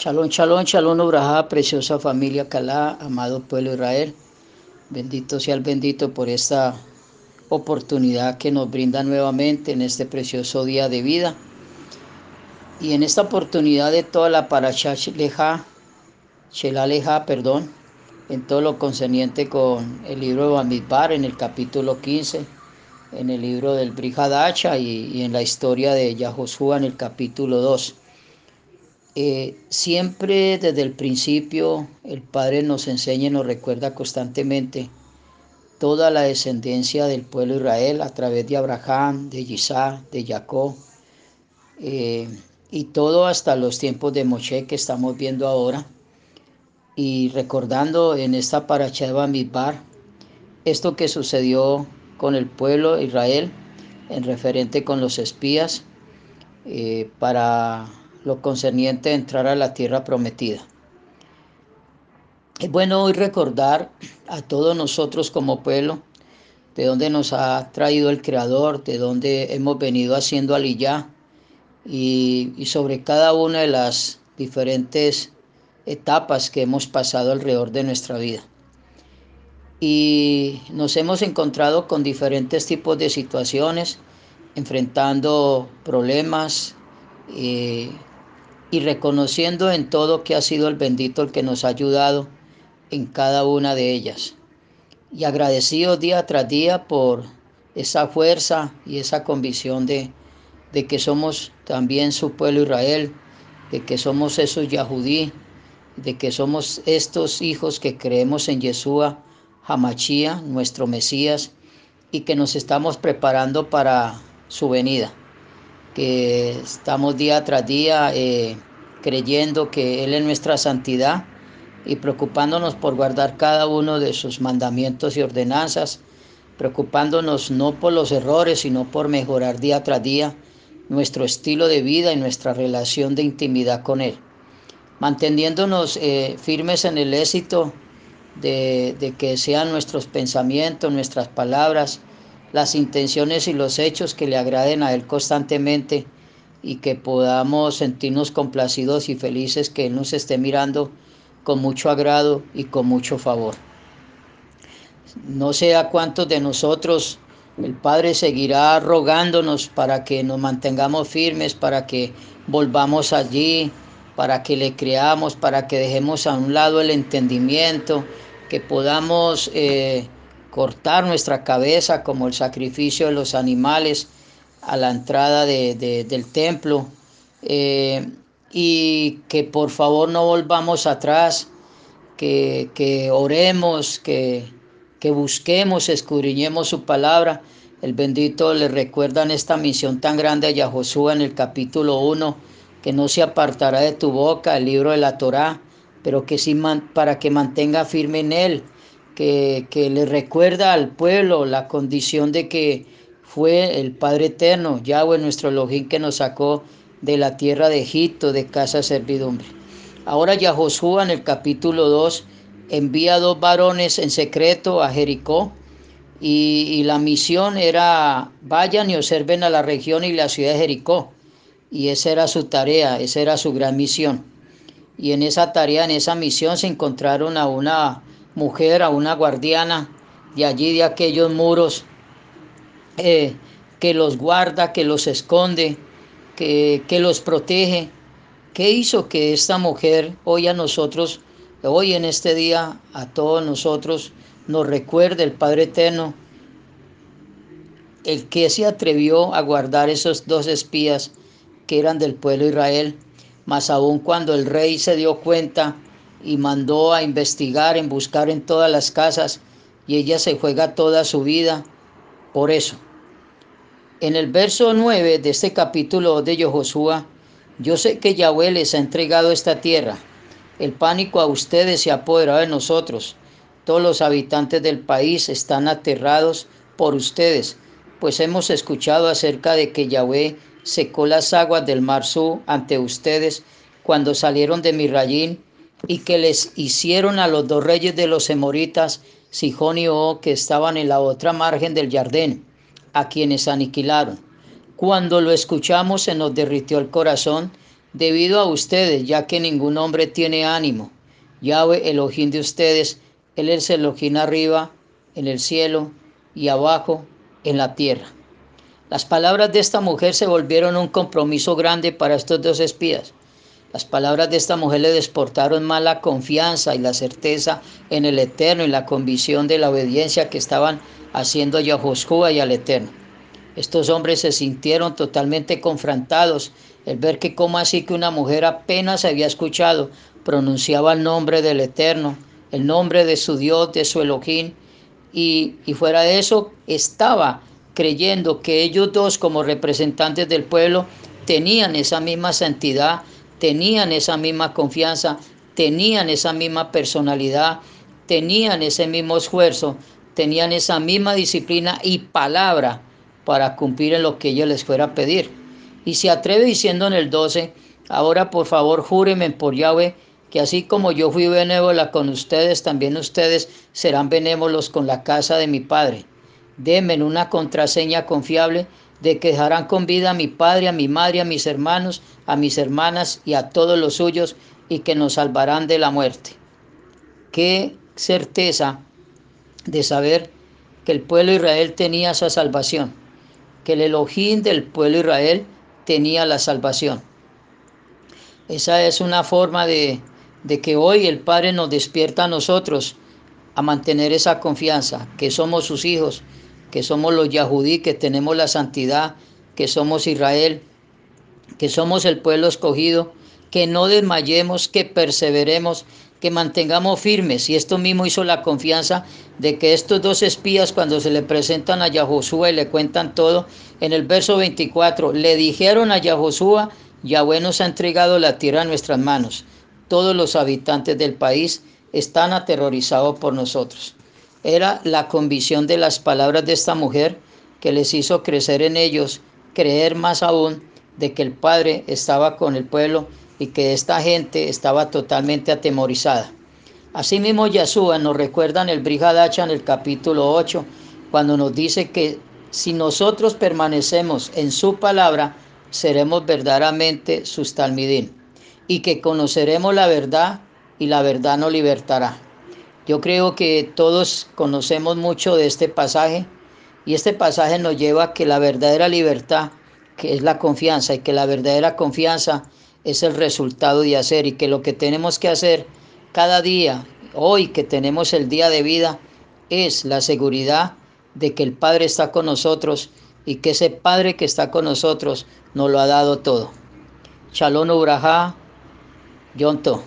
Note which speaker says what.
Speaker 1: Shalom, shalom, shalom, Ubrajá, preciosa familia Calá, amado pueblo Israel. Bendito sea el bendito por esta oportunidad que nos brinda nuevamente en este precioso día de vida. Y en esta oportunidad de toda la Parashá Leja, Shela Leja, perdón, en todo lo concerniente con el libro de Bamidbar, en el capítulo 15, en el libro del Brihadacha y, y en la historia de Yahoshua en el capítulo 2. Eh, siempre desde el principio el Padre nos enseña y nos recuerda constantemente toda la descendencia del pueblo de Israel a través de Abraham, de Isaac, de Jacob, eh, y todo hasta los tiempos de Moshe que estamos viendo ahora. Y recordando en esta paracha de esto que sucedió con el pueblo de Israel en referente con los espías eh, para lo concerniente a entrar a la tierra prometida. Es bueno hoy recordar a todos nosotros como pueblo de dónde nos ha traído el Creador, de dónde hemos venido haciendo aliyah y, y sobre cada una de las diferentes etapas que hemos pasado alrededor de nuestra vida. Y nos hemos encontrado con diferentes tipos de situaciones, enfrentando problemas, eh, y reconociendo en todo que ha sido el bendito el que nos ha ayudado en cada una de ellas. Y agradecido día tras día por esa fuerza y esa convicción de, de que somos también su pueblo Israel, de que somos esos Yahudí, de que somos estos hijos que creemos en Yeshua, Hamachía, nuestro Mesías, y que nos estamos preparando para su venida que estamos día tras día eh, creyendo que Él es nuestra santidad y preocupándonos por guardar cada uno de sus mandamientos y ordenanzas, preocupándonos no por los errores, sino por mejorar día tras día nuestro estilo de vida y nuestra relación de intimidad con Él, manteniéndonos eh, firmes en el éxito de, de que sean nuestros pensamientos, nuestras palabras, las intenciones y los hechos que le agraden a Él constantemente y que podamos sentirnos complacidos y felices que Él nos esté mirando con mucho agrado y con mucho favor. No sé a cuántos de nosotros el Padre seguirá rogándonos para que nos mantengamos firmes, para que volvamos allí, para que le creamos, para que dejemos a un lado el entendimiento, que podamos... Eh, cortar nuestra cabeza como el sacrificio de los animales a la entrada del templo eh, y que por favor no volvamos atrás, que, que oremos, que, que busquemos, escudriñemos su palabra. El bendito le recuerda en esta misión tan grande a Yahoshua en el capítulo 1, que no se apartará de tu boca el libro de la Torá, pero que sí para que mantenga firme en él que, le recuerda al pueblo la condición de que fue el Padre Eterno, Yahweh, nuestro Elohim, que nos sacó de la tierra de Egipto, de casa de servidumbre. Ahora Yahoshua en el capítulo 2 envía dos varones en secreto a Jericó y, y, la misión era vayan y observen a la región y la ciudad de Jericó. Y esa era su tarea, esa era su gran misión. Y en esa tarea, en esa misión se encontraron a una mujer, a una guardiana de allí, de aquellos muros, eh, que los guarda, que los esconde, que, que los protege. ¿Qué hizo que esta mujer hoy a nosotros, hoy en este día, a todos nosotros, nos recuerde el Padre Eterno, el que se atrevió a guardar esos dos espías que eran del pueblo de Israel, más aún cuando el rey se dio cuenta y mandó a investigar, en buscar en todas las casas y ella se juega toda su vida por eso. En el verso 9 de este capítulo de Josué, yo sé que Yahweh les ha entregado esta tierra. El pánico a ustedes se ha apoderado de nosotros. Todos los habitantes del país están aterrados por ustedes, pues hemos escuchado acerca de que Yahweh secó las aguas del mar Su ante ustedes cuando salieron de Mirrayín y que les hicieron a los dos reyes de los emoritas, Sijón y Og, que estaban en la otra margen del Jardín, a quienes aniquilaron. Cuando lo escuchamos se nos derritió el corazón debido a ustedes, ya que ningún hombre tiene ánimo. Yahweh, Elohim de ustedes, Él es Elohim arriba, en el cielo, y abajo, en la tierra. Las palabras de esta mujer se volvieron un compromiso grande para estos dos espías. Las palabras de esta mujer le desportaron más la confianza y la certeza en el Eterno y la convicción de la obediencia que estaban haciendo a Yahushua y al Eterno. Estos hombres se sintieron totalmente confrontados el ver que como así que una mujer apenas había escuchado pronunciaba el nombre del Eterno, el nombre de su Dios, de su Elohim, y, y fuera de eso estaba creyendo que ellos dos como representantes del pueblo tenían esa misma santidad, tenían esa misma confianza, tenían esa misma personalidad, tenían ese mismo esfuerzo, tenían esa misma disciplina y palabra para cumplir en lo que ellos les fuera a pedir. Y se atreve diciendo en el 12, ahora por favor júrenme por Yahweh que así como yo fui benévola con ustedes, también ustedes serán benévolos con la casa de mi Padre. Denme una contraseña confiable de que dejarán con vida a mi padre, a mi madre, a mis hermanos, a mis hermanas y a todos los suyos, y que nos salvarán de la muerte. Qué certeza de saber que el pueblo de Israel tenía esa salvación, que el Elohim del pueblo Israel tenía la salvación. Esa es una forma de, de que hoy el Padre nos despierta a nosotros a mantener esa confianza, que somos sus hijos, que somos los Yahudí, que tenemos la santidad, que somos Israel, que somos el pueblo escogido, que no desmayemos, que perseveremos, que mantengamos firmes. Y esto mismo hizo la confianza de que estos dos espías, cuando se le presentan a Yahoshua y le cuentan todo, en el verso 24, le dijeron a Yahoshua, Yahweh nos ha entregado la tierra a nuestras manos. Todos los habitantes del país están aterrorizados por nosotros. Era la convicción de las palabras de esta mujer que les hizo crecer en ellos, creer más aún de que el Padre estaba con el pueblo y que esta gente estaba totalmente atemorizada. Asimismo, Yahshua nos recuerda en el Brihadacha en el capítulo 8, cuando nos dice que si nosotros permanecemos en su palabra, seremos verdaderamente sus talmidín y que conoceremos la verdad y la verdad nos libertará. Yo creo que todos conocemos mucho de este pasaje y este pasaje nos lleva a que la verdadera libertad, que es la confianza, y que la verdadera confianza es el resultado de hacer y que lo que tenemos que hacer cada día, hoy que tenemos el día de vida, es la seguridad de que el Padre está con nosotros y que ese Padre que está con nosotros nos lo ha dado todo. Shalom Uraja, Yonto.